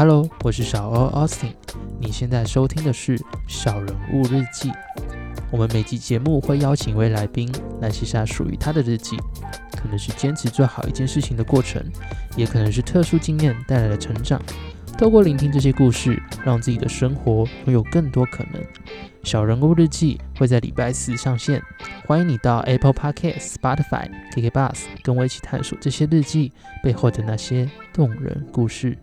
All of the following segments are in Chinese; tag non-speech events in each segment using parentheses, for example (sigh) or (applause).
Hello，我是小欧 Austin。你现在收听的是《小人物日记》。我们每集节目会邀请一位来宾来写下属于他的日记，可能是坚持做好一件事情的过程，也可能是特殊经验带来的成长。透过聆听这些故事，让自己的生活拥有更多可能。小人物日记会在礼拜四上线，欢迎你到 Apple Podcast、Spotify、KK Bus 跟我一起探索这些日记背后的那些动人故事。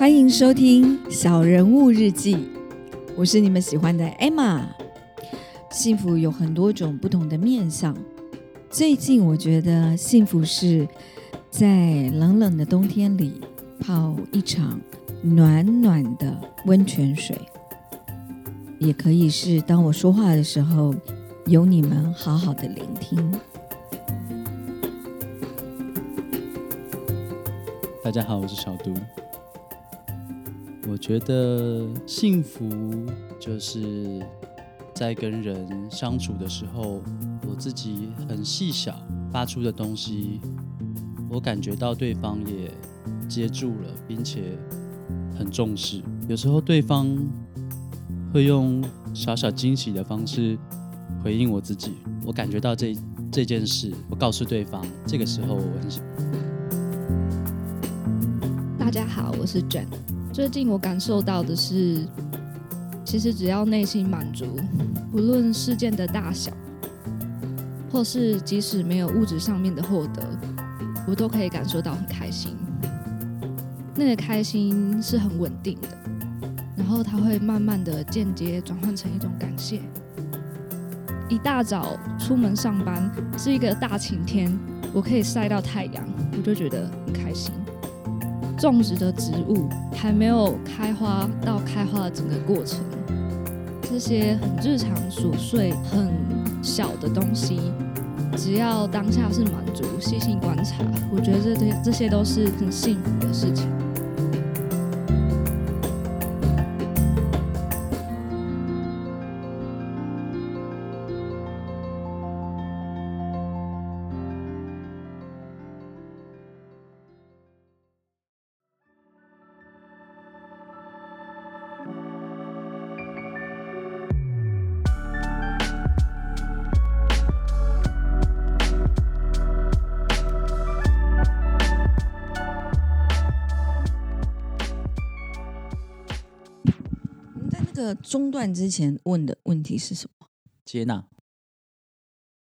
欢迎收听《小人物日记》，我是你们喜欢的 Emma。幸福有很多种不同的面相，最近我觉得幸福是在冷冷的冬天里泡一场暖暖的温泉水，也可以是当我说话的时候有你们好好的聆听。大家好，我是小杜。我觉得幸福就是在跟人相处的时候，我自己很细小发出的东西，我感觉到对方也接住了，并且很重视。有时候对方会用小小惊喜的方式回应我自己，我感觉到这这件事，我告诉对方，这个时候我很喜。大家好，我是卷。最近我感受到的是，其实只要内心满足，不论事件的大小，或是即使没有物质上面的获得，我都可以感受到很开心。那个开心是很稳定的，然后它会慢慢的间接转换成一种感谢。一大早出门上班是一个大晴天，我可以晒到太阳，我就觉得很开心。种植的还没有开花到开花的整个过程，这些很日常琐碎、很小的东西，只要当下是满足、细心观察，我觉得这些这些都是很幸福的事情。个中断之前问的问题是什么？接纳。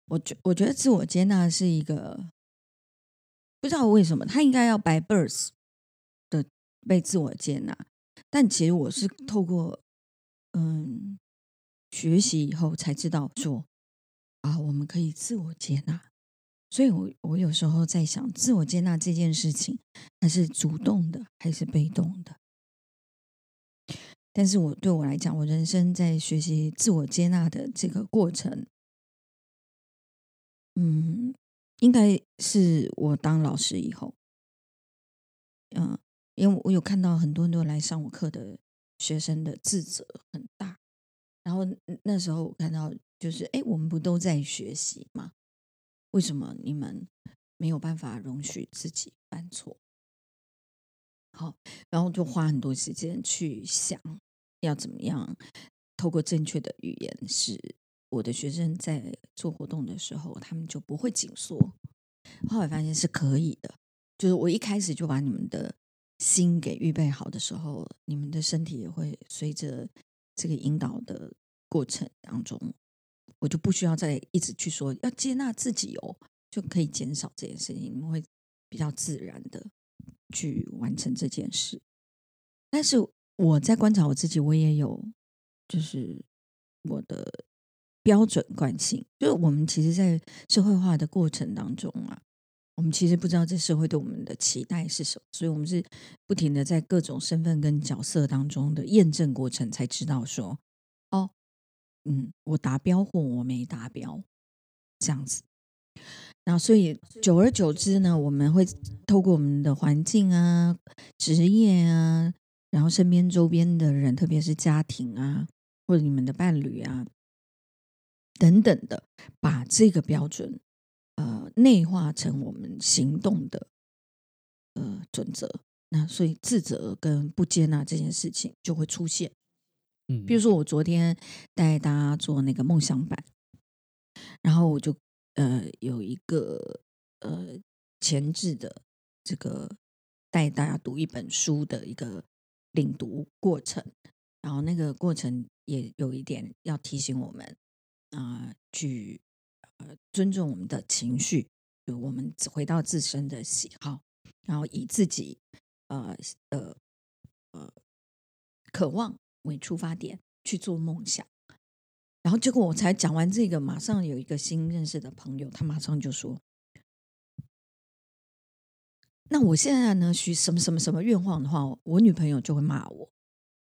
我觉我觉得自我接纳是一个不知道为什么，他应该要 by birth 的被自我接纳，但其实我是透过嗯学习以后才知道说啊，我们可以自我接纳。所以我我有时候在想，自我接纳这件事情，它是主动的还是被动的？但是我对我来讲，我人生在学习自我接纳的这个过程，嗯，应该是我当老师以后，嗯，因为我有看到很多很多来上我课的学生的自责很大，然后那时候我看到就是，哎，我们不都在学习吗？为什么你们没有办法容许自己犯错？好，然后就花很多时间去想。要怎么样？透过正确的语言，使我的学生在做活动的时候，他们就不会紧缩。后来发现是可以的，就是我一开始就把你们的心给预备好的时候，你们的身体也会随着这个引导的过程当中，我就不需要再一直去说要接纳自己哦，就可以减少这件事情，你们会比较自然的去完成这件事。但是。我在观察我自己，我也有，就是我的标准惯性。就是我们其实，在社会化的过程当中啊，我们其实不知道这社会对我们的期待是什么，所以我们是不停的在各种身份跟角色当中的验证过程，才知道说，哦，嗯，我达标或我没达标，这样子。然后，所以久而久之呢，我们会透过我们的环境啊、职业啊。然后身边周边的人，特别是家庭啊，或者你们的伴侣啊，等等的，把这个标准呃内化成我们行动的呃准则。那所以自责跟不接纳这件事情就会出现。嗯，比如说，我昨天带大家做那个梦想版，然后我就呃有一个呃前置的这个带大家读一本书的一个领读过程，然后那个过程也有一点要提醒我们啊、去呃尊重我们的情绪，就我们回到自身的喜好，然后以自己呃呃呃渴望为出发点去做梦想。然后结果我才讲完这个，马上有一个新认识的朋友，他马上就说：“那我现在呢，许什么什么什么愿望的话，我女朋友就会骂我。”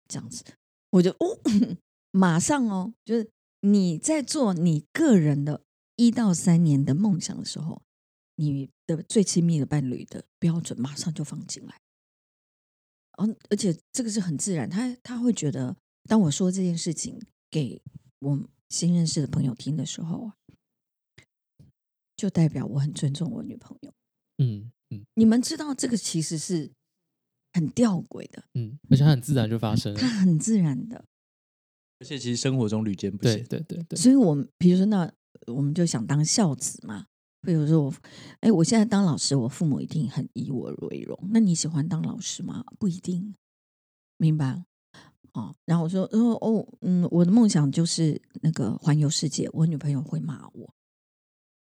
这样子，我就哦，(laughs) 马上哦，就是你在做你个人的一到三年的梦想的时候，你的最亲密的伴侣的标准马上就放进来。哦，而且这个是很自然，他他会觉得，当我说这件事情给我新认识的朋友听的时候啊，就代表我很尊重我女朋友。嗯嗯你们知道这个其实是很吊诡的，嗯，而且它很自然就发生了它。很自然的。而且其实生活中屡见不对鲜。对对对，所以我们比如说那我们就想当孝子嘛。比如说我，哎，我现在当老师，我父母一定很以我为荣。那你喜欢当老师吗？不一定，明白？哦，然后我说，哦哦，嗯，我的梦想就是那个环游世界。我女朋友会骂我，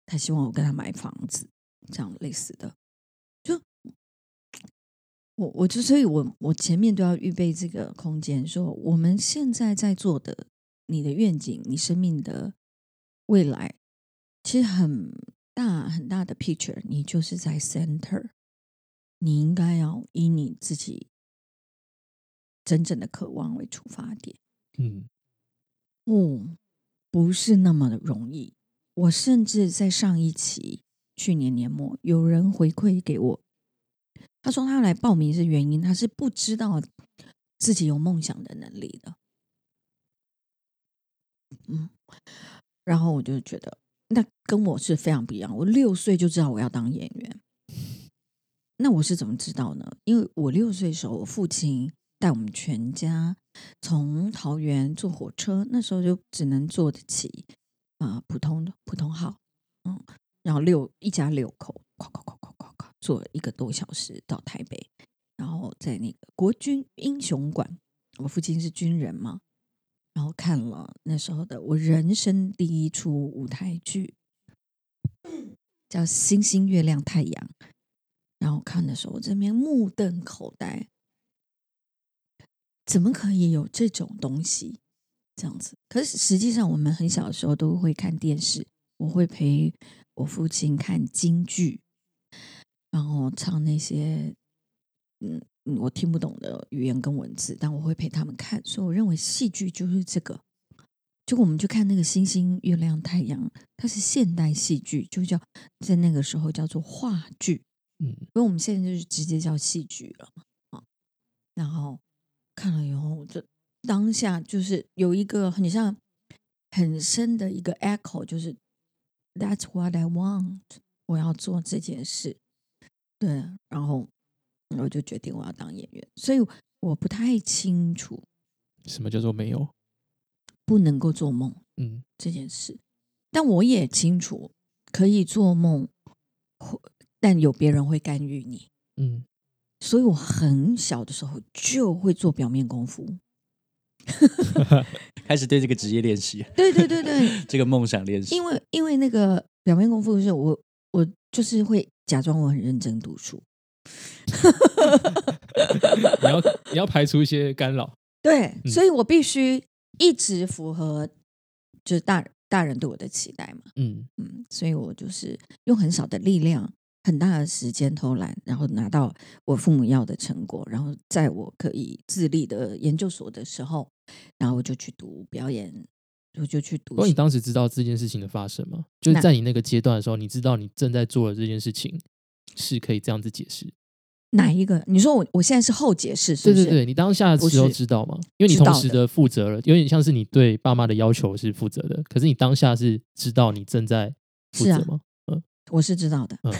她希望我跟她买房子，这样类似的。就我我就所以我我前面都要预备这个空间，说我们现在在做的，你的愿景，你生命的未来，其实很大很大的 picture，你就是在 center，你应该要以你自己真正的渴望为出发点。嗯哦，不是那么的容易。我甚至在上一期去年年末，有人回馈给我，他说他来报名是原因，他是不知道自己有梦想的能力的。嗯，然后我就觉得，那跟我是非常不一样。我六岁就知道我要当演员，那我是怎么知道呢？因为我六岁的时候，我父亲带我们全家从桃园坐火车，那时候就只能坐得起啊、普通的普通号，嗯，然后六一家六口，咵咵咵咵咵咵，坐一个多小时到台北，然后在那个国军英雄馆，我父亲是军人嘛，然后看了那时候的我人生第一出舞台剧，叫《星星月亮太阳》，然后看的时候，我这边目瞪口呆，怎么可以有这种东西？这样子，可是实际上我们很小的时候都会看电视，我会陪我父亲看京剧，然后唱那些嗯嗯我听不懂的语言跟文字，但我会陪他们看，所以我认为戏剧就是这个。结果我们去看那个星星、月亮、太阳，它是现代戏剧，就叫在那个时候叫做话剧。嗯因为我们现在就是直接叫戏剧了嘛，啊，然后看了以后，我就当下就是有一个很像很深的一个 echo，就是 That's what I want，我要做这件事，对，然后我就决定我要当演员，所以我不太清楚什么叫做没有？不能够做梦嗯这件事，但我也清楚可以做梦，或但有别人会干预你。嗯，所以我很小的时候就会做表面功夫。(laughs) 开始对这个职业练习，对对对对，这个梦想练习。因为因为那个表面功夫是我我就是会假装我很认真读书。你要你要排除一些干扰。对，嗯所以我必须一直符合就是大大人对我的期待嘛。嗯嗯，所以我就是用很少的力量、很大的时间偷懒，然后拿到我父母要的成果，然后在我可以自立的研究所的时候，然后我就去读表演，我就去读不过你当时知道这件事情的发生吗？就是在你那个阶段的时候，你知道你正在做的这件事情是可以这样子解释。哪一个？你说我我现在是后解释，是不是？对对对，你当下的时候知道吗？因为你同时的负责了，有点像是你对爸妈的要求是负责的，可是你当下是知道你正在负责吗？我是知道的，嗯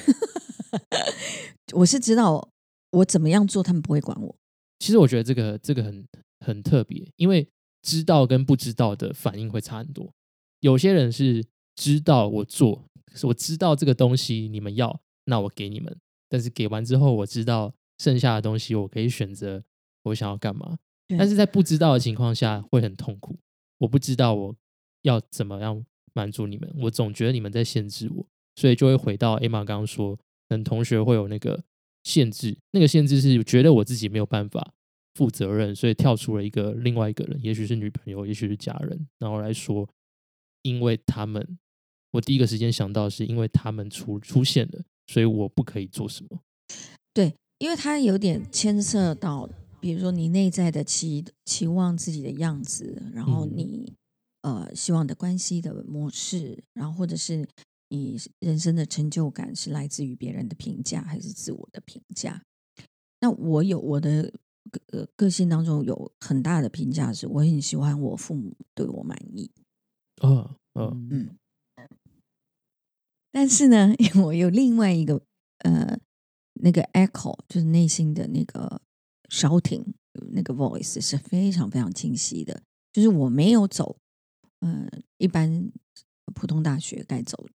(laughs) 我是知道我怎么样做，他们不会管我。其实我觉得这个这个很很特别，因为知道跟不知道的反应会差很多。有些人是知道我做，可是我知道这个东西你们要，那我给你们，但是给完之后，我知道剩下的东西我可以选择我想要干嘛。但是在不知道的情况下会很痛苦，我不知道我要怎么样满足你们，我总觉得你们在限制我，所以就会回到 Emma 刚刚说，可能同学会有那个限制，那个限制是觉得我自己没有办法负责任，所以跳出了一个另外一个人，也许是女朋友，也许是家人，然后来说，因为他们，我第一个时间想到是因为他们出出现了，所以我不可以做什么。对，因为他有点牵涉到，比如说你内在的期期望自己的样子，然后嗯你、呃希望的关系的模式，然后或者是你人生的成就感是来自于别人的评价还是自我的评价？那我有我的个呃个性当中有很大的评价是，我很喜欢我父母对我满意。嗯嗯嗯，但是呢，(laughs) 我有另外一个呃，那个 echo，就是内心的那个 shouting，那个 voice 是非常非常清晰的。就是我没有走呃一般普通大学该走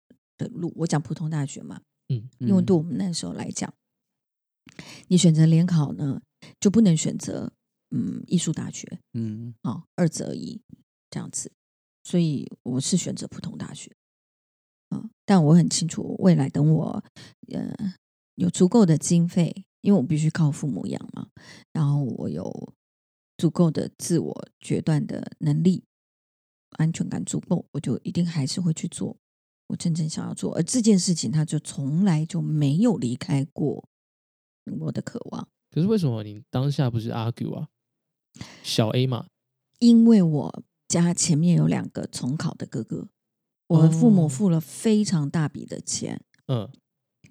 的路。我讲普通大学嘛，嗯因为对我们那时候来讲，你选择联考呢，就不能选择嗯艺术大学，嗯啊、二择一这样子，所以我是选择普通大学，嗯，但我很清楚未来等我呃有足够的经费，因为我必须靠父母养嘛，然后我有足够的自我决断的能力，安全感足够，我就一定还是会去做我真正想要做，而这件事情他就从来就没有离开过我的渴望。可是为什么你当下不是 argue 啊？小 A 嘛，因为我家前面有两个重考的哥哥，我的父母哦付了非常大笔的钱嗯，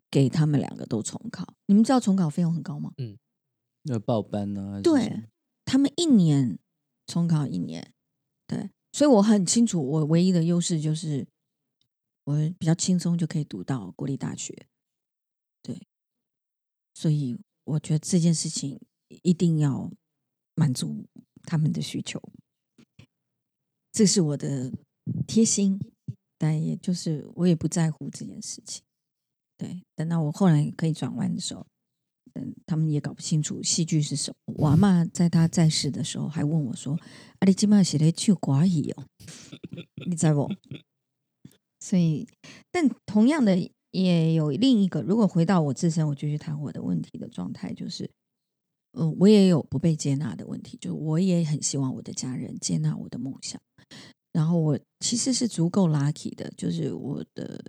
给他们两个都重考。你们知道重考费用很高吗？嗯那报班呢？对他们一年重考一年，对，所以我很清楚，我唯一的优势就是我比较轻松就可以读到国立大学，对，所以我觉得这件事情一定要满足他们的需求，这是我的贴心，但也就是我也不在乎这件事情，对，等到我后来可以转弯的时候。嗯，他们也搞不清楚戏剧是什么。我阿妈在她在世的时候还问我说：“啊，你今晚写的去寡语哦，你在不？”所以，但同样的也有另一个，如果回到我自身，我继续谈我的问题的状态，就是，嗯，我也有不被接纳的问题，就我也很希望我的家人接纳我的梦想。然后我其实是足够 lucky 的，就是我的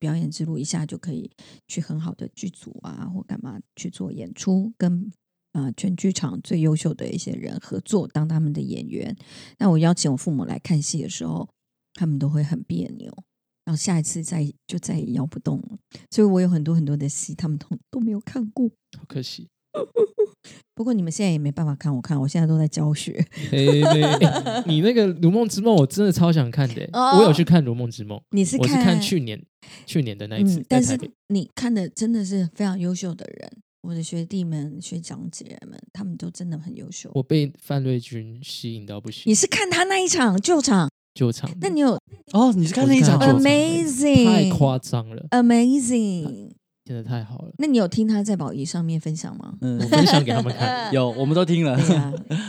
表演之路一下就可以去很好的剧组啊，或干嘛去做演出，跟呃全剧场最优秀的一些人合作，当他们的演员。那我邀请我父母来看戏的时候，他们都会很别扭，然后下一次再就再也摇不动了。所以我有很多很多的戏，他们都都没有看过。好可惜。(laughs) 不过你们现在也没办法看，我看我现在都在教学。你那个《如梦之梦》，我真的超想看的欸。哦我有去看《如梦之梦》，你是我是看看去年去年的那一次，嗯，但是。你看的真的是非常优秀的人，我的学弟们、学长姐们，他们都真的很优秀。我被范瑞君吸引到不行你，是看他那一场救场，救场，那你有哦，你是看那一场我是看他旧场 amazing 太夸张了，amazing？真的太好了。那你有听他在宝仪上面分享吗？嗯我，分享给他们看，(laughs) 有，我们都听了。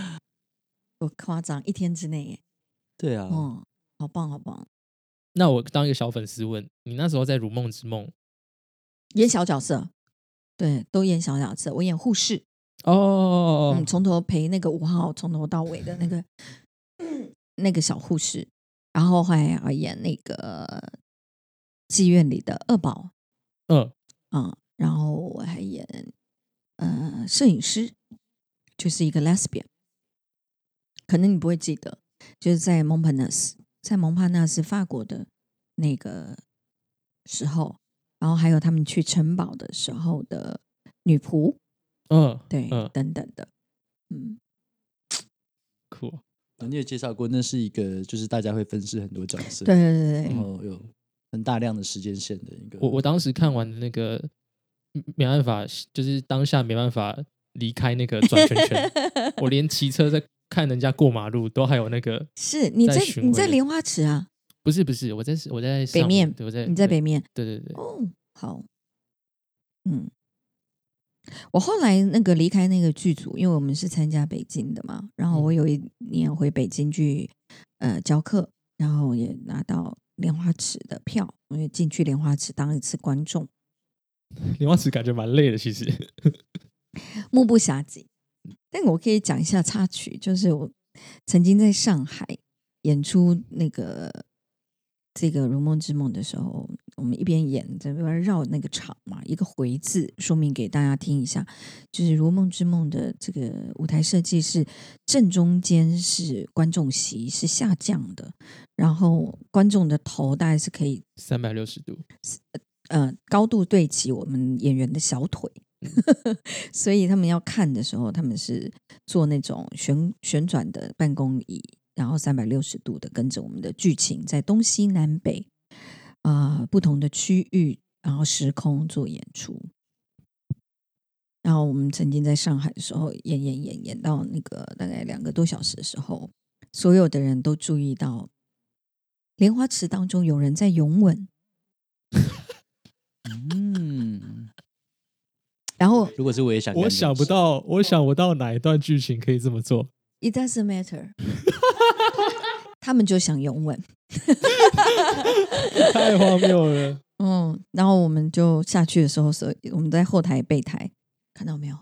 (laughs) 我夸张，一天之内耶，对啊，哦，好棒好棒，那我当一个小粉丝问你，那时候在《如梦之梦》演小角色，对，都演小角色，我演护士，哦，嗯，从头陪那个五号从头到尾的那个 (laughs) 那个小护士，然后还要演那个妓院里的恶宝，嗯，嗯，然后我还演呃摄影师，就是一个 lesbian，可能你不会记得，就是在蒙帕纳斯，在蒙帕纳斯法国的那个时候，然后还有他们去城堡的时候的女仆，嗯，对，嗯。等等的，嗯，酷，你也介绍过，那是一个就是大家会分饰很多角色，对，对对对然后有很大量的时间线的一个。我我当时看完的那个，嗯没办法，就是当下没办法离开那个转圈圈，(laughs) 我连骑车在看人家过马路都还有那个，是你在你在莲花池啊？不是不是，我在我在上北面对，我在你在北面对对对，哦，好，嗯，我后来那个离开那个剧组，因为我们是参加北京的嘛，然后嗯。我有一年回北京去呃教课，然后也拿到莲花池的票，我也进去莲花池当一次观众，(laughs) 莲花池感觉蛮累的，其实，目不暇接。(laughs) 但我可以讲一下插曲，就是我曾经在上海演出那个这个《如梦之梦》的时候，我们一边演在那边绕那个场嘛，一个回字说明给大家听一下，就是《如梦之梦》的这个舞台设计是正中间是观众席是下降的，然后观众的头大概是可以三百六十度，呃高度对齐我们演员的小腿，(laughs) 所以他们要看的时候，他们是坐那种旋旋转的办公椅，然后三百六十度的跟着我们的剧情，在东西南北啊、呃不同的区域，然后时空做演出。然后我们曾经在上海的时候演演演演到那个大概两个多小时的时候，所有的人都注意到莲花池当中有人在拥吻，(laughs) 嗯，然后如果是我也想干我想不到，我想不到哪一段剧情可以这么做，It doesn't matter。他们就想拥吻，(laughs) 太荒谬了。嗯，然后我们就下去的时候，所以我们在后台备台，看到没有？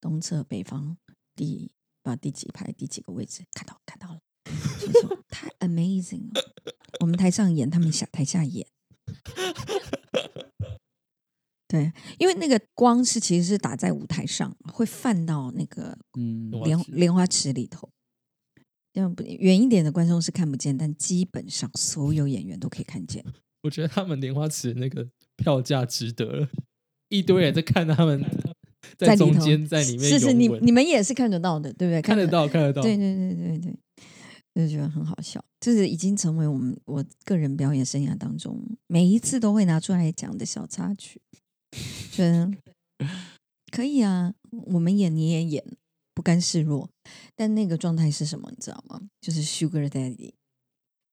东侧北方第把第几排第几个位置看到看到了，就说太 amazing 了。我们台上演，他们下台下演。对，因为那个光是其实是打在舞台上，会泛到那个嗯，莲莲花池里头。这样不远一点的观众是看不见，但基本上所有演员都可以看见。(laughs) 我觉得他们莲花池那个票价值得了，一堆人在看他们 (laughs) 在中间在里面是是，你你们也是看得到的，对不对？看得到看得到，对对对对对，就觉得很好笑，就是已经成为我们我个人表演生涯当中每一次都会拿出来讲的小插曲，觉得可以啊，我们演你也演，不甘示弱。但那个状态是什么，你知道吗？就是 Sugar Daddy，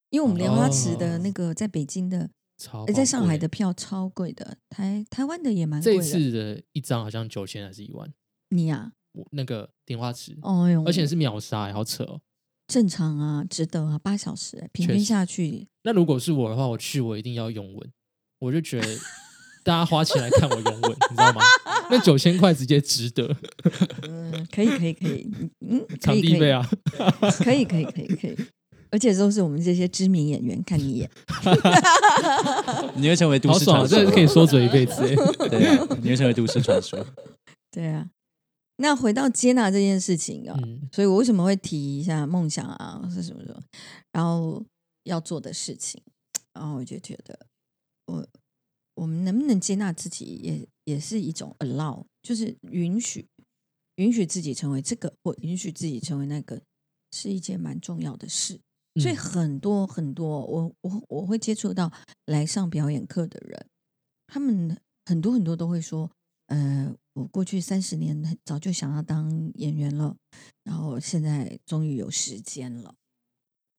因为我们莲花池的那个在北京的，超呃在上海的票超贵的，台台湾的也蛮贵的。这次的一张好像九千还是一万，你呀、我那个莲花池，哦哟，而且是秒杀、欸，好扯哦。正常啊，值得啊，八小时、欸，平均下去那如果是我的话，我去我一定要拥吻，我就觉得大家花钱来看我拥吻，你知道吗？(laughs) 那九千块直接值得，嗯，可以，可以，可以，嗯 (laughs) 场地费啊，(laughs) 可以，可以，可以，可以，而且都是我们这些知名演员看你演，你会成为都市传说，这个可以说嘴一辈子、欸。对啊，你会成为都市传说。对啊。那回到接纳这件事情啊，嗯，所以我为什么会提一下梦想啊，是什么什么，然后要做的事情，然后我就觉得，我我们能不能接纳自己也，也是一种 allow，就是允许允许自己成为这个，或允许自己成为那个，是一件蛮重要的事。所以嗯很多很多，我我我会接触到来上表演课的人，他们很多很多都会说，呃，我过去三十年很早就想要当演员了，然后现在终于有时间了。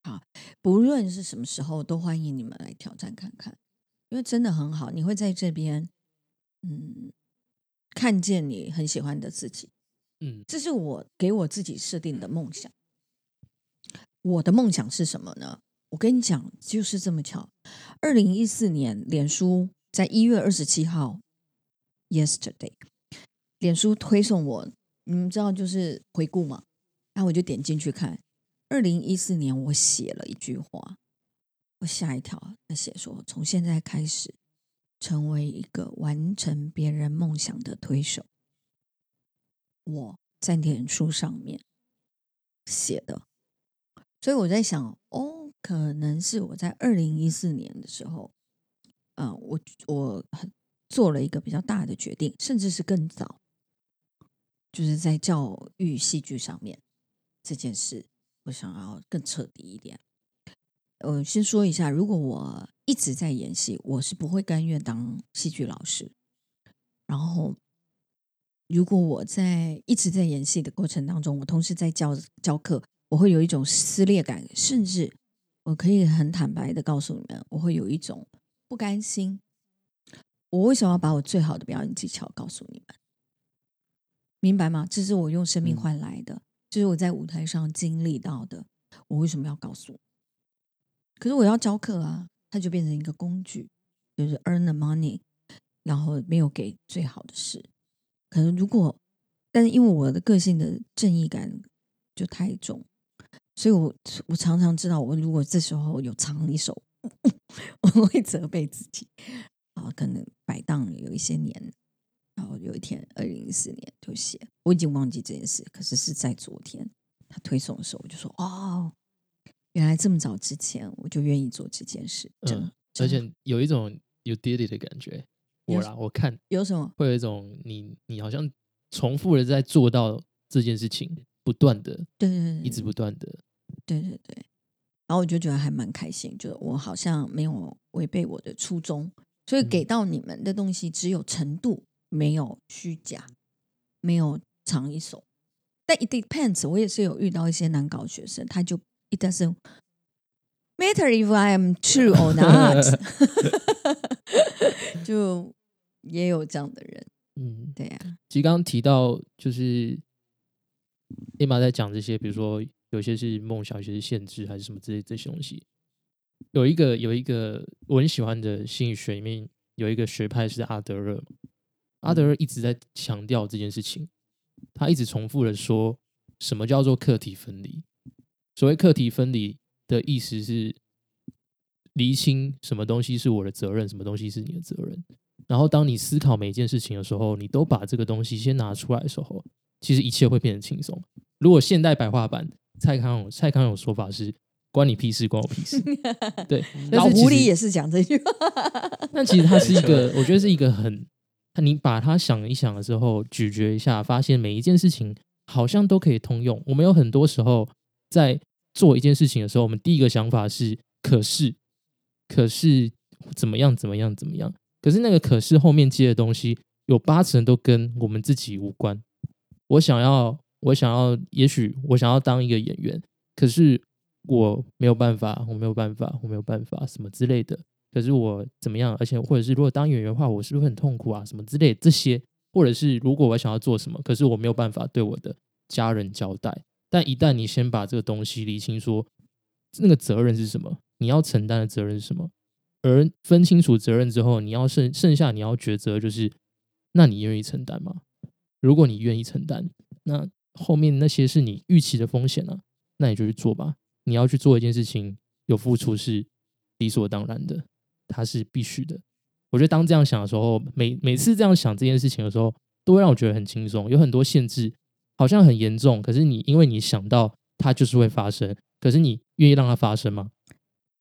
好，不论是什么时候，都欢迎你们来挑战看看，因为真的很好，你会在这边，嗯，看见你很喜欢的自己。嗯，这是我给我自己设定的梦想。我的梦想是什么呢？我跟你讲，就是这么巧。二零一四年，脸书在一月二十七号，yesterday，脸书推送我，你们知道就是回顾嘛，那我就点进去看。二零一四年，我写了一句话，我吓一跳，他写说，从现在开始，成为一个完成别人梦想的推手。我在脸书上面写的，所以我在想，哦，可能是我在二零一四年的时候，啊、我我做了一个比较大的决定，甚至是更早。就是在教育戏剧上面这件事，我想要更彻底一点。我先说一下，如果我一直在演戏，我是不会甘愿当戏剧老师。然后，如果我在一直在演戏的过程当中，我同时在教教课，我会有一种撕裂感，甚至我可以很坦白的告诉你们，我会有一种不甘心。我为什么要把我最好的表演技巧告诉你们？明白吗？这是我用生命换来的，这是我在舞台上经历到的。我为什么要告诉？可是我要教课啊，它就变成一个工具，就是 earn the money，然后没有给最好的事。可能如果，但是因为我的个性的正义感就太重，所以我我常常知道，我如果这时候有藏一手，(laughs) 我会责备自己。啊，可能摆荡有一些年，然后有一天，二零一四年就写，我已经忘记这件事，可是是在昨天他推送的时候，我就说哦。原来这么早之前我就愿意做这件事，嗯，而且有一种 you did it 的感觉。我啦，我看有什么会有一种你你好像重复的在做到这件事情，不断的，对对对，一直不断的，对对对。然后我就觉得还蛮开心，就是我好像没有违背我的初衷，所以给到你们的东西只有程度，没有虚假，没有藏一手。但 it depends，我也是有遇到一些难搞学生，他就。It doesn't matter if I am true or not，(laughs) (laughs) 就也有这样的人，(laughs) 嗯，对呀。其实刚刚提到，就是立马在讲这些，比如说有些是梦想，有些是限制，还是什么之类这些东西。有一个有一个我很喜欢的心理学里面有一个学派是阿德勒，阿德勒一直在强调这件事情，他一直重复的说，什么叫做课题分离。所谓课题分离的意思是厘清什么东西是我的责任，什么东西是你的责任。然后，当你思考每一件事情的时候，你都把这个东西先拿出来的时候，其实一切会变得轻松。如果现代白话版，蔡康永蔡康永说法是“关你屁事，关我屁事 (laughs) ”。对，老狐狸也是讲这句话。(laughs) 但其实它是一个，我觉得是一个很，你把它想一想的时候，咀嚼一下，发现每一件事情好像都可以通用。我们有很多时候在。做一件事情的时候，我们第一个想法是“可是”，可是怎么样？怎么样？怎么样？可是那个“可是”后面接的东西，有八成都跟我们自己无关。我想要，我想要，也许我想要当一个演员，可是我没有办法，我没有办法，我没有办法，什么之类的。可是我怎么样？而且，或者是如果当演员的话，我是不是很痛苦啊？什么之类这些，或者是如果我想要做什么，可是我没有办法对我的家人交代。但一旦你先把这个东西理清，说那个责任是什么，你要承担的责任是什么，而分清楚责任之后，你要剩剩下你要抉择，就是那你愿意承担吗？如果你愿意承担，那后面那些是你预期的风险呢？那你就去做吧。你要去做一件事情，有付出是理所当然的，它是必须的。我觉得当这样想的时候，每每次这样想这件事情的时候，都会让我觉得很轻松。有很多限制。好像很严重，可是你因为你想到它就是会发生，可是你愿意让它发生吗？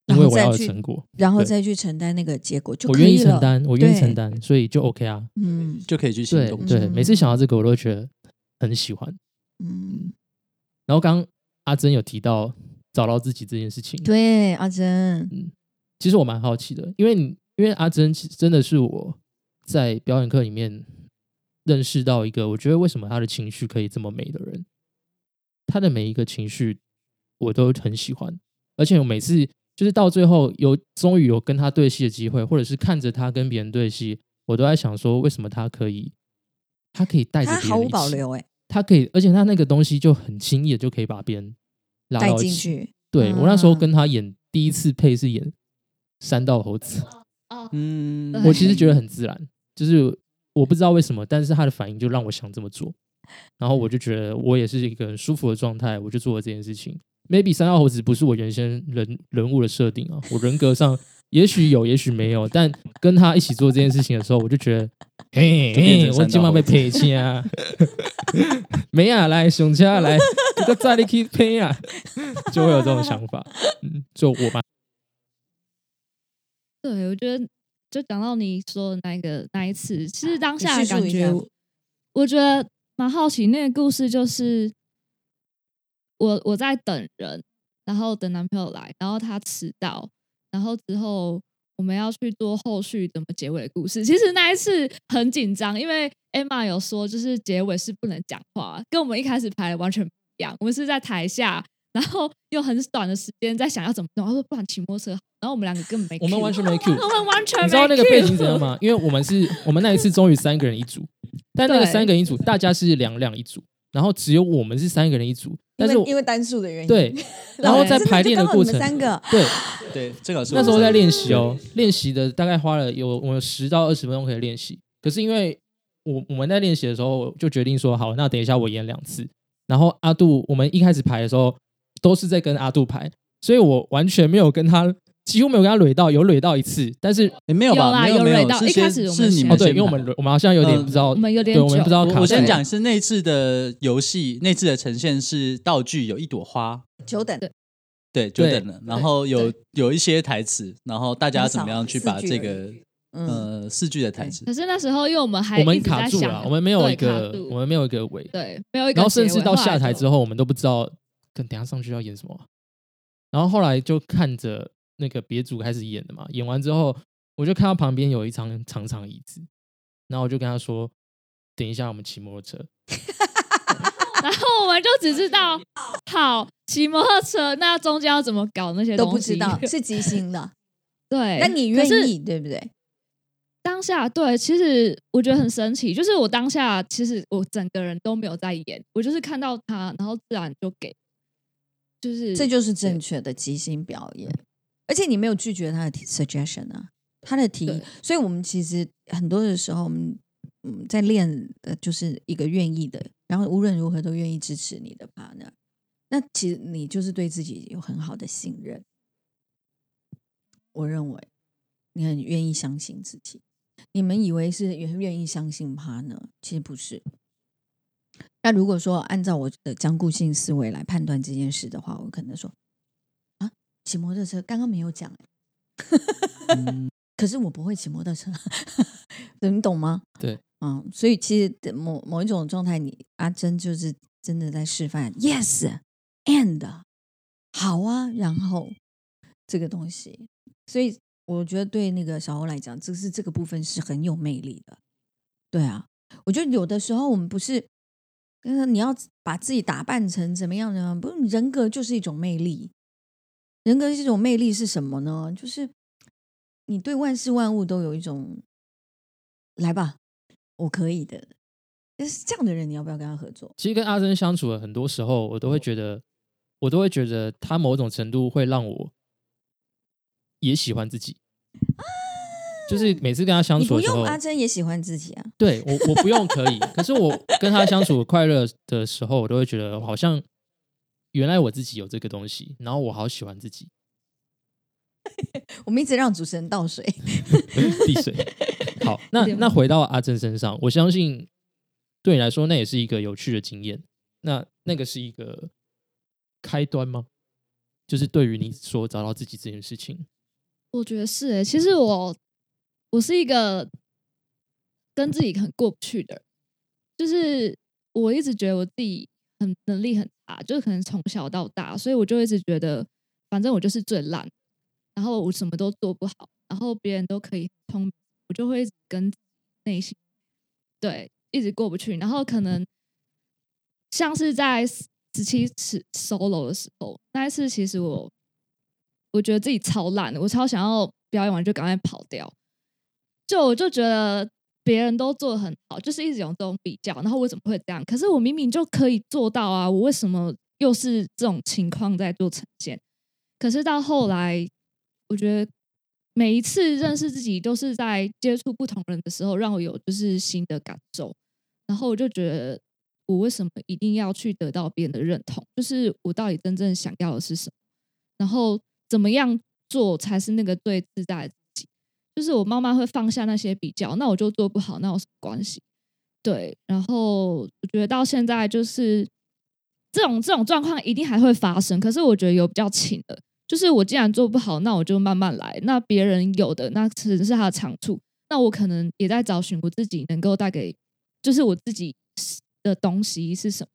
因为我要成果，然后再去承担那个结果，就我愿意承担，我愿意承担，所以就 OK 啊，嗯，就可以去行动。对，每次想到这个，我都觉得很喜欢。嗯，然后刚阿珍有提到找到自己这件事情，对，阿珍，嗯，其实我蛮好奇的，因为你因为阿珍其实真的是我在表演课里面。认识到一个，我觉得为什么他的情绪可以这么美的人，他的每一个情绪我都很喜欢，而且我每次就是到最后有终于有跟他对戏的机会，或者是看着他跟别人对戏，我都在想说，为什么他可以，他可以带着毫无保留，哎，他可以，而且他那个东西就很轻易的就可以把别人拉到进去。对我那时候跟他演第一次配是演三道猴子，嗯，我其实觉得很自然，就是。我不知道为什么，但是他的反应就让我想这么做，然后我就觉得我也是一个很舒服的状态，我就做了这件事情。Maybe 三号猴子不是我原先人人物的设定啊，我人格上 (laughs) 也许有，也许没有，但跟他一起做这件事情的时候，我就觉得，(laughs) 嘿，我今晚被赔钱啊，(laughs) 没啊，来熊家来，这个在你可以赔啊，就会有这种想法，嗯，就我吧。对，我觉得。就讲到你说的那个那一次，其实当下的感觉，我觉得蛮好奇那个故事，就是我我在等人，然后等男朋友来，然后他迟到，然后之后我们要去做后续怎么结尾的故事。其实那一次很紧张，因为 Emma 有说，就是结尾是不能讲话，跟我们一开始排的完全不一样。我们是在台下，然后又很短的时间在想要怎么弄。他说不然骑摩托车好，然后我们两个根本没我们完全没 Q。(laughs) 我们完全没你知道那个背景怎样吗？因为我们是 (laughs) 我们那一次终于三个人一组，但那个三个人一组，大家是两两一组，然后只有我们是三个人一组，但是因为因为单数的原因，对，(laughs) 然后在排练的过程三个对，对，这个是那时候在练习哦。哦，练习的大概花了有我有十到二十分钟可以练习。可是因为我我们在练习的时候就决定说，好，那等一下我演两次。然后阿杜，我们一开始排的时候都是在跟阿杜排，所以我完全没有跟他，几乎没有跟他垒到，有垒到一次，但是也没有吧？有啦没没有，有蕊到一开始我们是你们哦对，因为我们我们好像有点嗯不知道，我们有点对我们不知道卡我我先讲是那次的游戏，那次的呈现是道具有一朵花，久等。对对，久等了，然后有有一些台词，然后大家怎么样去把这个呃四句的台词可是那时候因为我们还我们卡住了，我们没有一个我们没有一个尾，对没有一个尾，然后甚至到下台之后，我们都不知道跟等下上去要演什么啊。然后后来就看着那个别组开始演的嘛，演完之后，我就看到旁边有一张长长椅子，然后我就跟他说：“等一下，我们骑摩托车。来 (laughs) 然后我们就只知道好骑摩托车，那中间要怎么搞那些都东西不知道 (laughs) 是即兴的，对，那你愿意对不对？当下对，其实我觉得很神奇，就是我当下其实我整个人都没有在演，我就是看到他，然后自然就给，就是这就是正确的即兴表演，而且你没有拒绝他的 suggestion 啊，他的提议，所以我们其实很多的时候，我们嗯在练的就是一个愿意的，然后无论如何都愿意支持你的 partner，那其实你就是对自己有很好的信任，我认为你很愿意相信自己。你们以为是愿愿意相信 partner，其实不是。那如果说按照我的僵固性思维来判断这件事的话，我可能说啊，骑摩托车刚刚没有讲、欸，嗯 (laughs) 可是我不会骑摩托车，你懂吗？对，嗯，所以其实某某一种状态，你阿珍就是真的在示范，yes and 好啊，然后这个东西，所以我觉得对那个小欧来讲，这是这个部分是很有魅力的。对啊，我觉得有的时候我们不是，嗯，你要把自己打扮成怎么样呢？不，人格就是一种魅力。人格是一种魅力是什么呢？就是你对万事万物都有一种来吧，我可以的。但是这样的人，你要不要跟他合作？其实跟阿珍相处了很多时候，我都会觉得，我都会觉得他某种程度会让我也喜欢自己。就是每次跟他相处的时候用，阿珍也喜欢自己啊。对我我不用可以，可是我跟他相处快乐的时候，我都会觉得好像原来我自己有这个东西，然后我好喜欢自己。(laughs) 我们一直让主持人倒水。(laughs) 递水。好，(laughs) 那那回到阿珍身上，我相信对你来说那也是一个有趣的经验。那那个是一个开端吗？就是对于你说找到自己这件事情，我觉得是诶、其实我我是一个跟自己很过不去的人，就是我一直觉得我自己很能力很差，就是可能从小到大，所以我就一直觉得，反正我就是最烂，然后我什么都做不好，然后别人都可以通，我就会跟内心对一直过不去，然后可能像是在十七次 solo 的时候，那一次其实我我觉得自己超烂的，我超想要表演完就赶快跑掉。就我就觉得别人都做的很好，就是一直有这种比较，然后我怎么会这样？可是我明明就可以做到啊，我为什么又是这种情况在做呈现？可是到后来，我觉得每一次认识自己都是在接触不同人的时候，让我有就是新的感受，然后我就觉得我为什么一定要去得到别人的认同？就是我到底真正想要的是什么？然后怎么样做才是那个最自在？就是我妈妈会放下那些比较，那我就做不好，那有什么关系？对，然后我觉得到现在就是这种这种状况一定还会发生，可是我觉得有比较轻的，就是我既然做不好，那我就慢慢来。那别人有的，那可能是他的长处，那我可能也在找寻我自己能够带给，就是我自己的东西是什么。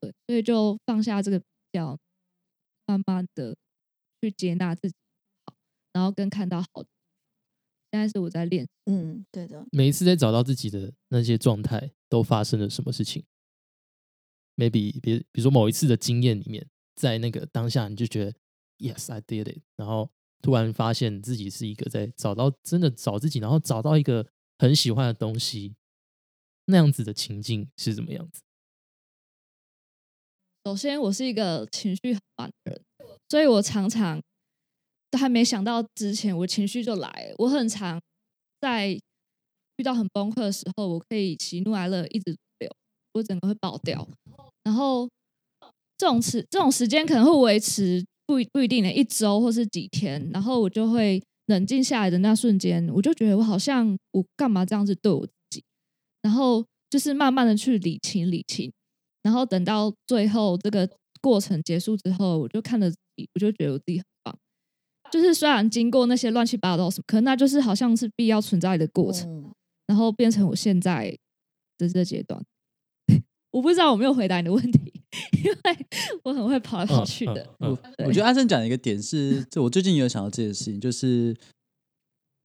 对，所以就放下这个比较，慢慢的去接纳自己好，然后跟看到好的。现在是我在练，嗯，对的，每一次在找到自己的那些状态，都发生了什么事情？maybe 比比如说某一次的经验里面，在那个当下你就觉得 yes I did it，然后突然发现自己是一个在找到真的找自己，然后找到一个很喜欢的东西，那样子的情境是怎么样子？首先，我是一个情绪很慢的人，所以我常常都都还没想到之前，我情绪就来。我很常在遇到很崩溃的时候，我可以喜怒哀乐一直流，我整个会爆掉。然后这种时这种时间可能会维持不不一定的一周或是几天，然后我就会冷静下来的那瞬间，我就觉得我好像我干嘛这样子对我自己，然后就是慢慢的去理清理清。然后等到最后这个过程结束之后，我就看着，我就觉得我自己很。就是虽然经过那些乱七八糟什么，可那就是好像是必要存在的过程，然后变成我现在的这阶段。我不知道我没有回答你的问题，因为我很会跑来跑去的。我我觉得阿正讲的一个点是，就我最近有想到这件事情，就是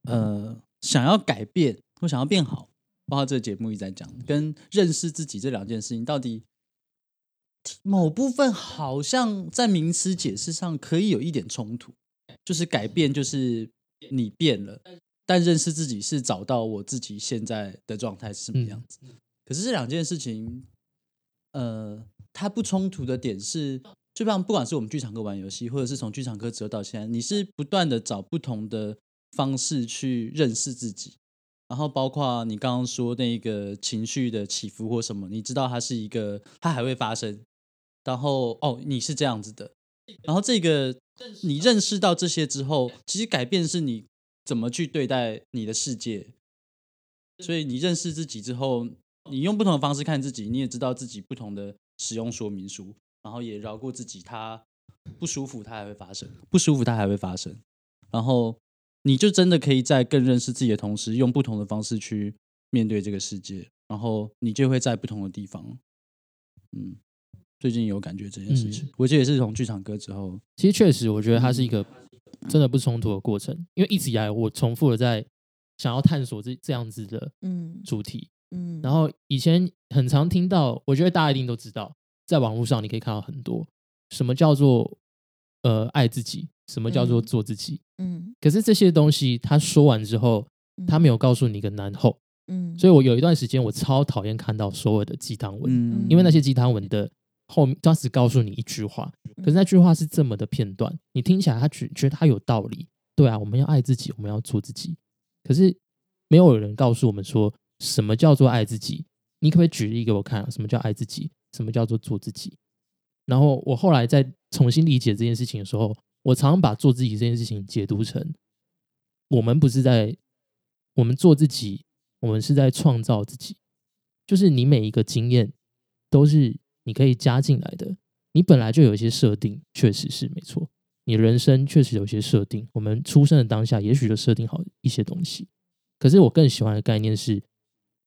呃，想要改变我想要变好，包括这个节目一直在讲，跟认识自己这两件事情到底。某部分好像在名词解释上可以有一点冲突，就是改变就是你变了，但认识自己是找到我自己现在的状态是什么样子。可是这两件事情，呃，它不冲突的点是，就像不管是我们剧场课玩游戏，或者是从剧场课之后到现在，你是不断的找不同的方式去认识自己，然后包括你刚刚说那个情绪的起伏或什么，你知道它是一个，它还会发生。然后哦，你是这样子的。然后这个你认识到这些之后，其实改变是你怎么去对待你的世界。所以你认识自己之后，你用不同的方式看自己，你也知道自己不同的使用说明书，然后也饶过自己。它不舒服，它还会发生；不舒服，它还会发生。然后你就真的可以在更认识自己的同时，用不同的方式去面对这个世界。然后你就会在不同的地方，嗯。最近有感觉这件事情，我记得也是从剧场歌之后。其实确实，我觉得它是一个真的不冲突的过程，因为一直以来我重复的在想要探索这这样子的嗯。主题嗯，然后以前很常听到，我觉得大家一定都知道，在网络上你可以看到很多什么叫做呃爱自己，什么叫做做自己嗯，可是这些东西他说完之后，他没有告诉你一个难后嗯，所以我有一段时间我超讨厌看到所有的鸡汤文，因为那些鸡汤文的。后面他只告诉你一句话，可是那句话是这么的片段，你听起来他觉觉得他有道理，对啊，我们要爱自己，我们要做自己，可是没有人告诉我们说什么叫做爱自己。你可不可以举例给我看，什么叫爱自己，什么叫做做自己？然后我后来在重新理解这件事情的时候，我常常把做自己这件事情解读成，我们不是在我们做自己，我们是在创造自己，就是你每一个经验都是。你可以加进来的，你本来就有一些设定，确实是没错。你人生确实有一些设定，我们出生的当下，也许就设定好一些东西。可是我更喜欢的概念是，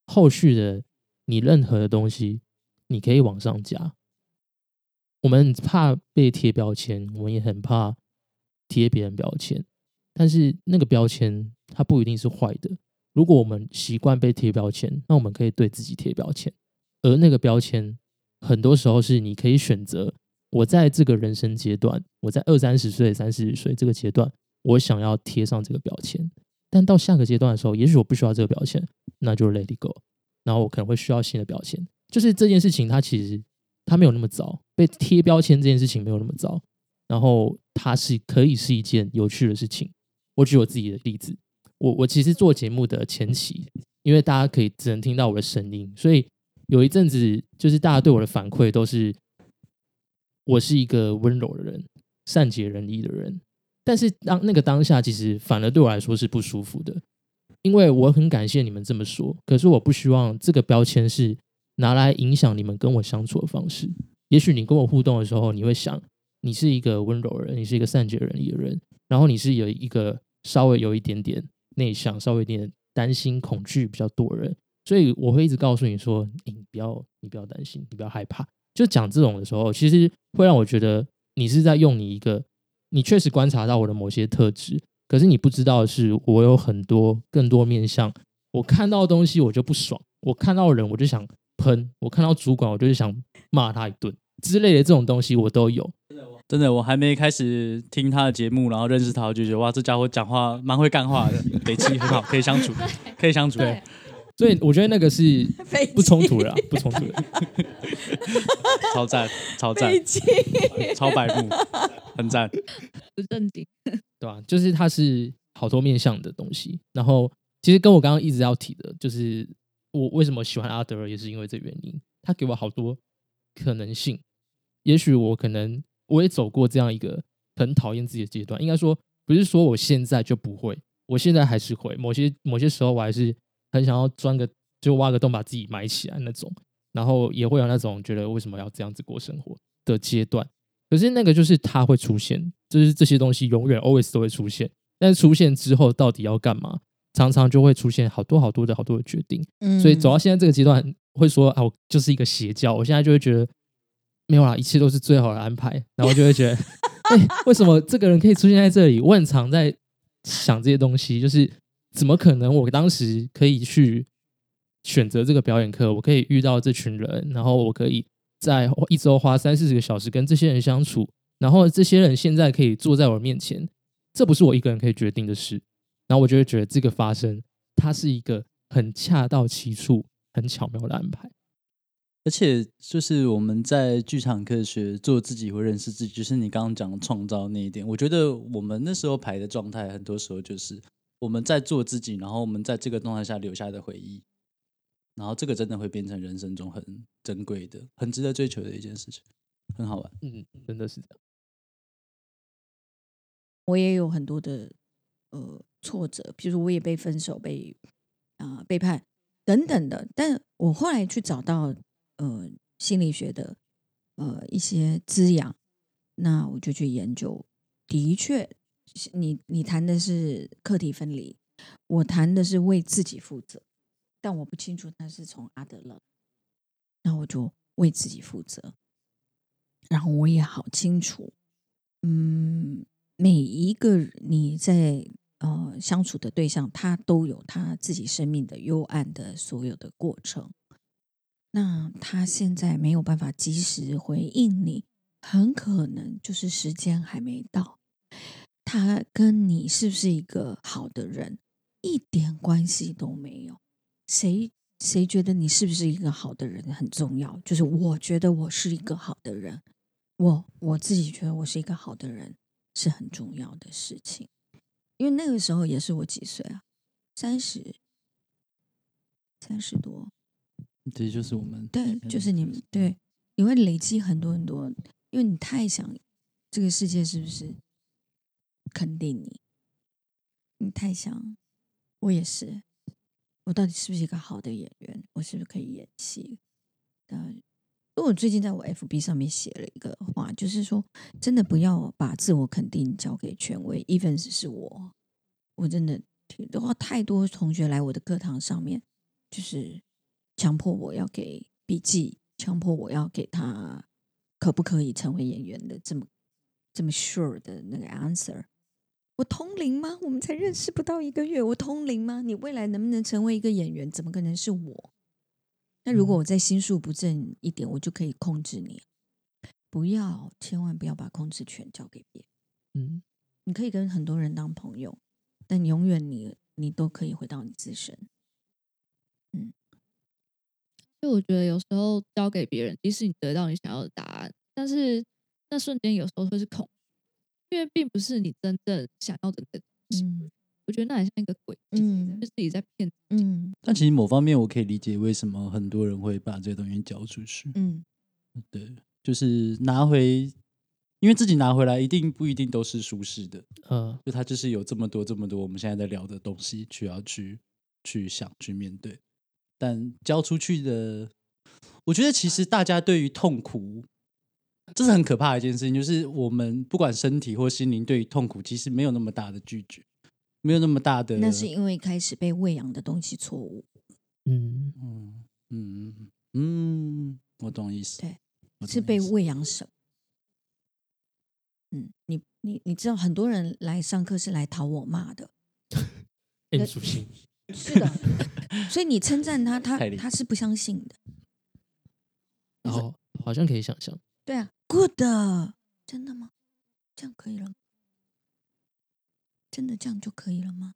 后续的你任何的东西，你可以往上加。我们怕被贴标签，我们也很怕贴别人标签。但是那个标签它不一定是坏的。如果我们习惯被贴标签，那我们可以对自己贴标签，而那个标签。很多时候是你可以选择，我在这个人生阶段，我在二三十岁、三四十岁这个阶段，我想要贴上这个标签。但到下个阶段的时候，也许我不需要这个标签，那就是 let it go。然后我可能会需要新的标签。就是这件事情，它其实它没有那么糟，被贴标签这件事情没有那么糟。然后它是可以是一件有趣的事情。我举我自己的例子，我我其实做节目的前期，因为大家可以只能听到我的声音，所以。有一阵子，就是大家对我的反馈都是，我是一个温柔的人，善解人意的人。但是当那个当下，其实反而对我来说是不舒服的，因为我很感谢你们这么说，可是我不希望这个标签是拿来影响你们跟我相处的方式。也许你跟我互动的时候，你会想，你是一个温柔人，你是一个善解人意的人，然后你是有一个稍微有一点点内向，稍微有点担心、恐惧比较多人。所以我会一直告诉你说，你不要，你不要担心，你不要害怕。就讲这种的时候，其实会让我觉得你是在用你一个，你确实观察到我的某些特质，可是你不知道的是，我有很多更多面向。我看到东西我就不爽，我看到人我就想喷，我看到主管我就是想骂他一顿之类的这种东西我都有。真的，我还没开始听他的节目，然后认识他，我就觉得哇，这家伙讲话蛮会干话的，(laughs) 北气很好，可以相处，可以相处。对，所以我觉得那个是不冲突的，不冲突的。(laughs) 超赞，超赞，超白目，很赞，不正经，(laughs) 对吧？就是它是好多面向的东西。然后，其实跟我刚刚一直要提的，就是我为什么喜欢阿德尔，也是因为这原因。他给我好多可能性，也许我可能。我也走过这样一个很讨厌自己的阶段，应该说不是说我现在就不会，我现在还是会。某些某些时候，我还是很想要钻个就挖个洞把自己埋起来那种，然后也会有那种觉得为什么要这样子过生活的阶段。可是那个就是它会出现，就是这些东西永远 always 都会出现。但是出现之后到底要干嘛，常常就会出现好多好多的好多的决定。所以走到现在这个阶段，会说啊，我就是一个邪教。我现在就会觉得。没有啦，一切都是最好的安排。然后就会觉得，(laughs) 哎，为什么这个人可以出现在这里？我很常在想这些东西，就是怎么可能？我当时可以去选择这个表演课，我可以遇到这群人，然后我可以在一周花三四十个小时跟这些人相处，然后这些人现在可以坐在我面前，这不是我一个人可以决定的事。然后我就会觉得这个发生，它是一个很恰到其处、很巧妙的安排。而且就是我们在剧场课学做自己，会认识自己，就是你刚刚讲创造那一点。我觉得我们那时候排的状态，很多时候就是我们在做自己，然后我们在这个状态下留下的回忆，然后这个真的会变成人生中很珍贵的、很值得追求的一件事情，很好玩。嗯，真的是这样。我也有很多的呃挫折，比如我也被分手、被啊背叛等等的，但我后来去找到。呃，心理学的呃一些滋养，那我就去研究。的确，你你谈的是课题分离，我谈的是为自己负责。但我不清楚他是从阿德勒，那我就为自己负责。然后我也好清楚，嗯，每一个你在呃相处的对象，他都有他自己生命的幽暗的所有的过程。那他现在没有办法及时回应你，很可能就是时间还没到。他跟你是不是一个好的人一点关系都没有。谁谁觉得你是不是一个好的人很重要？就是我觉得我是一个好的人，我我自己觉得我是一个好的人是很重要的事情。因为那个时候也是我几岁啊，三十，三十多。这就是我们对，就是你们对，你会累积很多很多，因为你太想这个世界是不是肯定你？你太想，我也是，我到底是不是一个好的演员？我是不是可以演戏？呃，因为我最近在我 FB 上面写了一个话，就是说，真的不要把自我肯定交给权威，even 是我，我真的的话，太多同学来我的课堂上面，就是。强迫我要给笔记，强迫我要给他可不可以成为演员的这么这么 sure 的那个 answer。我通灵吗？我们才认识不到一个月，我通灵吗？你未来能不能成为一个演员？怎么可能是我？那如果我在心术不正一点，我就可以控制你。不要，千万不要把控制权交给别人。嗯，你可以跟很多人当朋友，但永远你你都可以回到你自身。嗯。就我觉得有时候交给别人，即使你得到你想要的答案，但是那瞬间有时候会是恐，因为并不是你真正想要的那东西。嗯，我觉得那很像一个鬼，嗯，就自己在骗。嗯，但其实某方面我可以理解为什么很多人会把这个东西交出去。嗯，对，就是拿回，因为自己拿回来一定不一定都是舒适的。嗯，就他就是有这么多这么多我们现在在聊的东西，需要去去想去面对。但交出去的，我觉得其实大家对于痛苦，这是很可怕的一件事情。就是我们不管身体或心灵，对于痛苦其实没有那么大的拒绝，没有那么大的。那是因为开始被喂养的东西错误。嗯，嗯嗯嗯，我懂意思。对是被喂养什么？嗯，你你你知道很多人来上课是来讨我骂的，M 属性，(laughs) 是的，所以你称赞他，他他是不相信的。然后好像可以想象，对啊，good，真的吗？这样可以了吗？真的这样就可以了吗？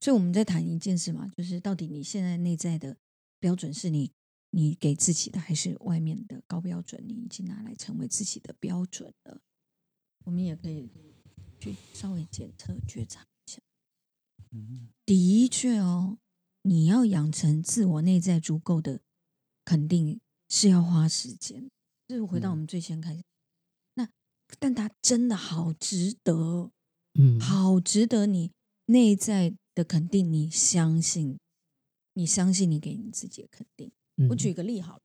所以我们在谈一件事嘛，就是到底你现在内在的标准是你你给自己的，还是外面的高标准？你已经拿来成为自己的标准了。我们也可以去稍微检测觉察一下。嗯的确哦，你要养成自我内在足够的肯定是要花时间。就是回到我们最先开始，那但它真的好值得，嗯，好值得你内在的肯定，你相信，你相信你给你自己的肯定。我举嗯。个例好了，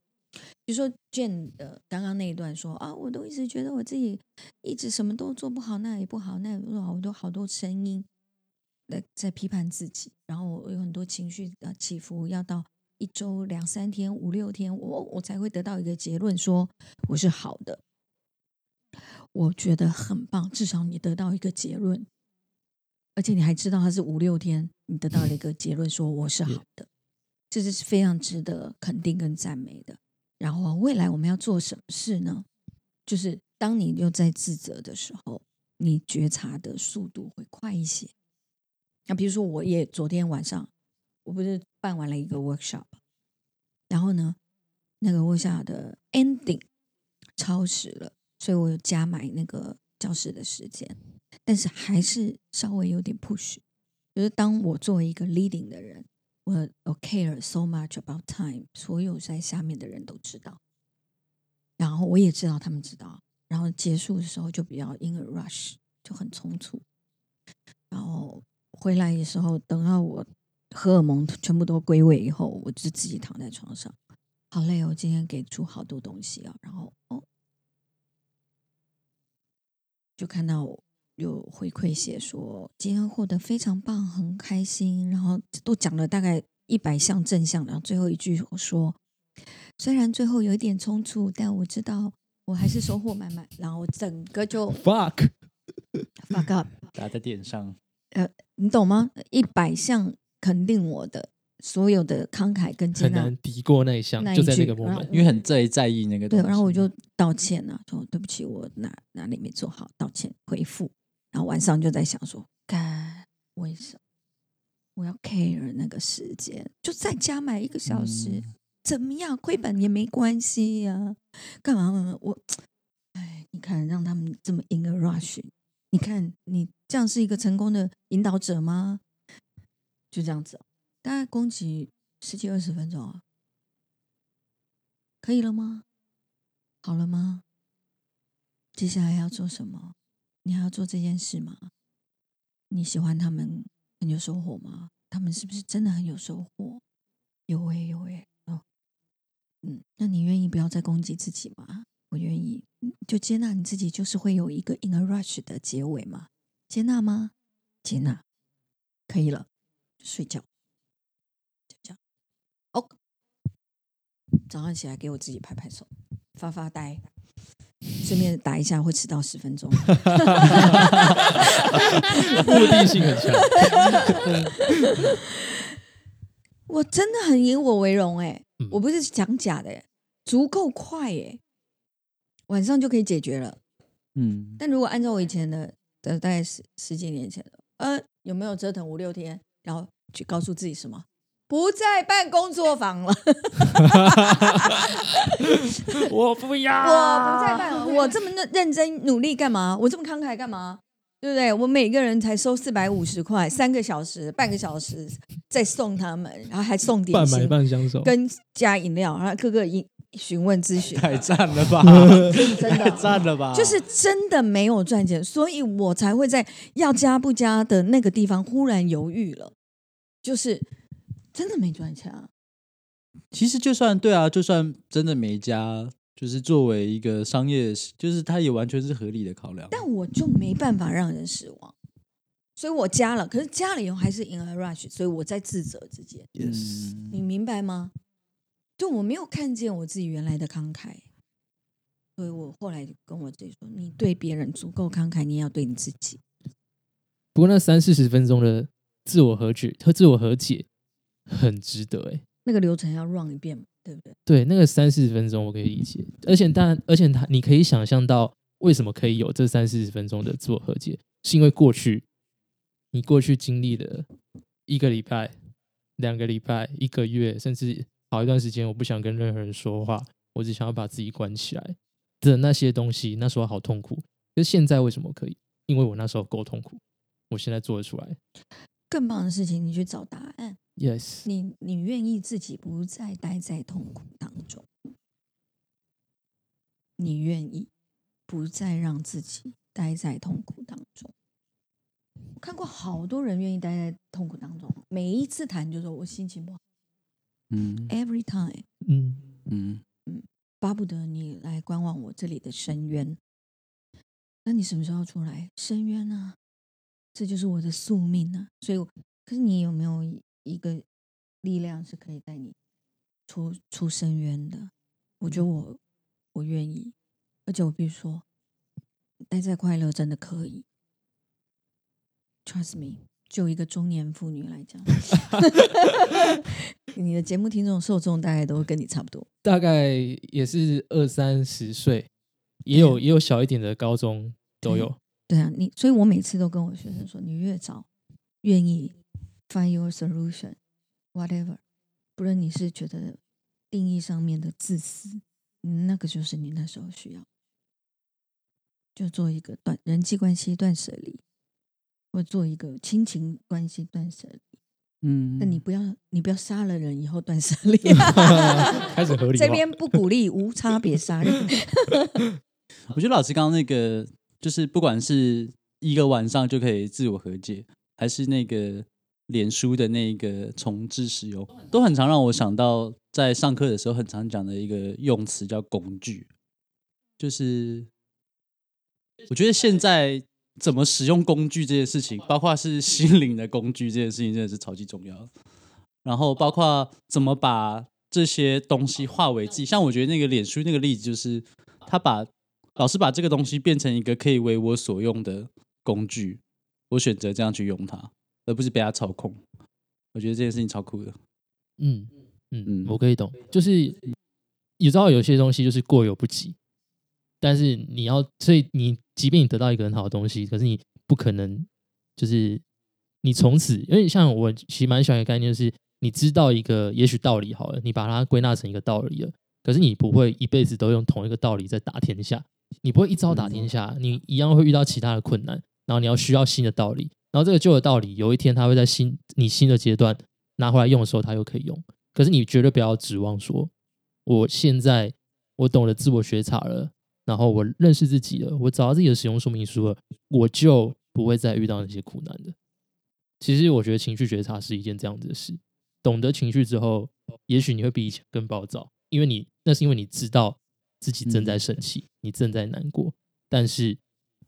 比如说 Jane 的刚刚那一段说啊，我都一直觉得我自己一直什么都做不好，那也不好，那也不好，我都好多声音在在批判自己，然后我有很多情绪的起伏，要到一周两三天、五六天，我我才会得到一个结论，说我是好的。我觉得很棒，至少你得到一个结论，而且你还知道它是五六天，你得到了一个结论，说我是好的。这是非常值得肯定跟赞美的。然后未来我们要做什么事呢？就是当你又在自责的时候，你觉察的速度会快一些。那比如说，我也昨天晚上，我不是办完了一个 workshop，然后呢，那个 workshop 的 ending 超时了，所以我有加买那个教室的时间，但是还是稍微有点 push。就是当我作为一个 leading 的人，我 care so much about time，所有在下面的人都知道，然后我也知道他们知道，然后结束的时候就比较 in a rush，就很匆促，然后回来的时候，等到我荷尔蒙全部都归位以后，我就自己躺在床上，好累哦，今天给出好多东西啊，然后哦，就看到有回馈写说今天获得非常棒，很开心，然后都讲了大概一百项正向，然后最后一句我说，虽然最后有一点冲突，但我知道我还是收获满满，然后整个就 (laughs) fuck，fuck up，打在点上，呃你懂吗？一百项肯定我的所有的慷慨跟接纳很难，敌过那一项那，一就在那个句然后 moment，因为很在在意那个东对，西。然后我就道歉了、说对不起，我哪哪里没做好，道歉回复。然后晚上就在想说，该为什么我要 care 那个时间？就再加买一个小时，嗯怎么样？亏本也没关系呀、干嘛？我，哎，你看让他们这么 in a rush，你看你这样是一个成功的引导者吗？就这样子、大概攻击十几二十分钟啊，可以了吗？好了吗？接下来要做什么？你还要做这件事吗？你喜欢他们很有收获吗？他们是不是真的很有收获？有诶、有诶、哦，嗯，那你愿意不要再攻击自己吗？我愿意，就接纳你自己，就是会有一个 in a rush 的结尾嘛？接纳吗？接纳，可以了，睡觉，就这样。哦，早上起来给我自己拍拍手，发发呆，顺便打一下会迟到十分钟。(laughs) 目的性很强，我真的很以我为荣哎、嗯。我不是讲假的、欸，足够快哎、晚上就可以解决了。嗯，但如果按照我以前的的大概十十几年前的，呃，有没有折腾五六天，然后去告诉自己什么？不再办工作坊了，(laughs) 我不要，我不再办了。我这么认认真努力干嘛？我这么慷慨干嘛？对不对？我每个人才收四百五十块，三个小时、半个小时，再送他们，然后还送点半买心，半相守，跟加饮料，然后各个饮询问咨询，(laughs) 太赞了吧！真太的赞了吧！就是真的没有赚钱，所以我才会在要加不加的那个地方忽然犹豫了，就是真的没赚钱啊。其实就算对啊，就算真的没加，就是作为一个商业，就是它也完全是合理的考量。但我就没办法让人失望，所以我加了，可是加了以后还是 in a rush，所以我在自责自己，Yes，你明白吗？就我没有看见我自己原来的慷慨，所以我后来就跟我自己说：你对别人足够慷慨，你也要对你自己。不过那三四十分钟的自我和解和自我和解很值得哎。那个流程要 run 一遍嘛，对不对？对，那个三四十分钟我可以理解，而且当然，而且他你可以想象到为什么可以有这三四十分钟的自我和解，是因为过去你过去经历了一个礼拜、两个礼拜、一个月，甚至好一段时间，我不想跟任何人说话，我只想要把自己关起来的那些东西，那时候好痛苦。可是现在为什么可以？因为我那时候够痛苦，我现在做得出来。更棒的事情，你去找答案。Yes，你你愿意自己不再待在痛苦当中，你愿意不再让自己待在痛苦当中。我看过好多人愿意待在痛苦当中，每一次谈就说我心情不好嗯，every time 嗯，嗯嗯巴不得你来观望我这里的深渊。那你什么时候要出来？深渊啊，这就是我的宿命啊。所以，可是你有没有一个力量是可以带你出出深渊的？我觉得我我愿意，而且我必须说，待在快乐真的可以。Trust me，就一个中年妇女来讲，(laughs) 你的节目听众受众大概都跟你差不多。大概也是二三十岁，也有也有小一点的高中都有。对啊，你所以，我每次都跟我学生说，你越早愿意 find your solution，whatever，不论你是觉得定义上面的自私，嗯那个就是你那时候需要，就做一个断人际关系断舍离，或做一个亲情关系断舍离。嗯，那你不要，你不要杀了人以后断舍离。(laughs) (laughs) 开始合理这边不鼓励无差别杀人。(laughs) 我觉得老师刚刚那个，就是不管是一个晚上就可以自我和解，还是那个脸书的那个重置使用，都很常让我想到在上课的时候很常讲的一个用词叫工具，就是我觉得现在怎么使用工具这件事情，包括是心灵的工具这件事情，真的是超级重要。然后包括怎么把这些东西化为自己，像我觉得那个脸书那个例子，就是他把老师把这个东西变成一个可以为我所用的工具，我选择这样去用它，而不是被它操控。我觉得这件事情超酷的。嗯嗯嗯我可以懂，就是你知道有些东西就是过犹不及，但是你要，所以你即便你得到一个很好的东西，可是你不可能就是你从此，因为像我其实蛮喜欢的概念，就是你知道一个也许道理好了，你把它归纳成一个道理了，可是你不会一辈子都用同一个道理在打天下，你不会一招打天下，你一样会遇到其他的困难，然后你要需要新的道理，然后这个旧的道理有一天它会在新你新的阶段拿回来用的时候，它又可以用。可是你绝对不要指望说，我现在我懂得自我觉察了，然后我认识自己了，我找到自己的使用说明书了，我就不会再遇到那些苦难的。其实我觉得情绪觉察是一件这样子的事，懂得情绪之后，也许你会比以前更暴躁，因为你那是因为你知道自己正在生气，你正在难过，但是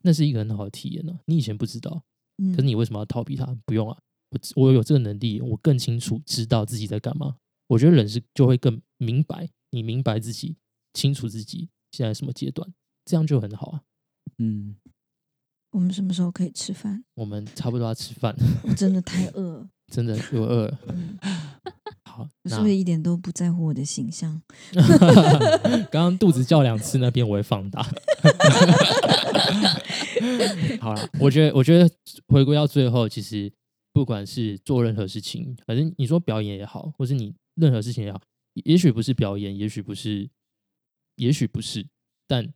那是一个很好的体验呢、啊。你以前不知道，嗯可是你为什么要逃避它？不用啊，我我有这个能力，我更清楚知道自己在干嘛。我觉得人是就会更明白，你明白自己，清楚自己现在什么阶段，这样就很好啊。嗯，我们什么时候可以吃饭？我们差不多要吃饭，我真的太 (laughs) 饿了。真的我饿了。嗯，好，我是不是一点都不在乎我的形象？(laughs) 刚刚肚子叫两次，那边我会放大。(laughs) 好了，我觉得，我觉得回归到最后，其实不管是做任何事情，反正你说表演也好，或是你任何事情也好，也许不是表演，也许不是，也许不是，但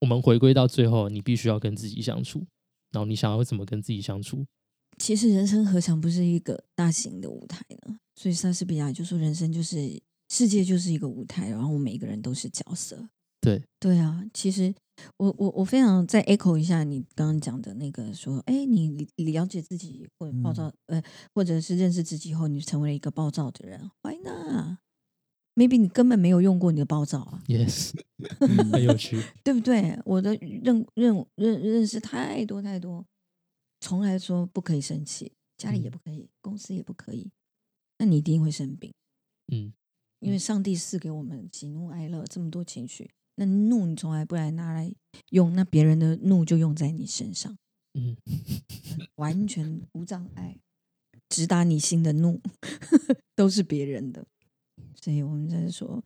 我们回归到最后，你必须要跟自己相处，然后你想要怎么跟自己相处？其实人生何尝不是一个大型的舞台呢？所以莎士比亚就说，人生就是世界就是一个舞台，然后我们每个人都是角色。对，对啊，其实我我我非常再 echo 一下你刚刚讲的那个说，哎，你了解自己或者暴躁，呃，或者是认识自己以后，你成为了一个暴躁的人，Why not？Maybe 你根本没有用过你的暴躁啊，Yes，(laughs) 很有趣。(laughs) 对不对？我的认认认认认识太多太多从来说不可以生气，家里也嗯不可以，公司也不可以，那你一定会生病。嗯因为上帝赐给我们喜怒哀乐这么多情绪，那怒你从来不来拿来用，那别人的怒就用在你身上，嗯，完全无障碍，直达你心的怒 (laughs) 都是别人的。所以我们在说，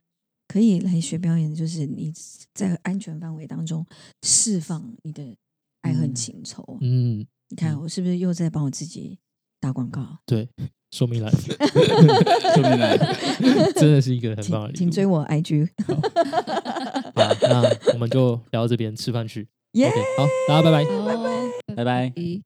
可以来学表演，就是你在安全范围当中释放你的爱恨嗯情仇。嗯，你看我是不是又在帮我自己打广告？对，说明来，(laughs) 说明来 (laughs) (laughs) 真的是一个很棒的。请请追我 IG，好，那我们就聊到这边，吃饭去。耶 OK，好，大家拜拜。拜，拜拜。拜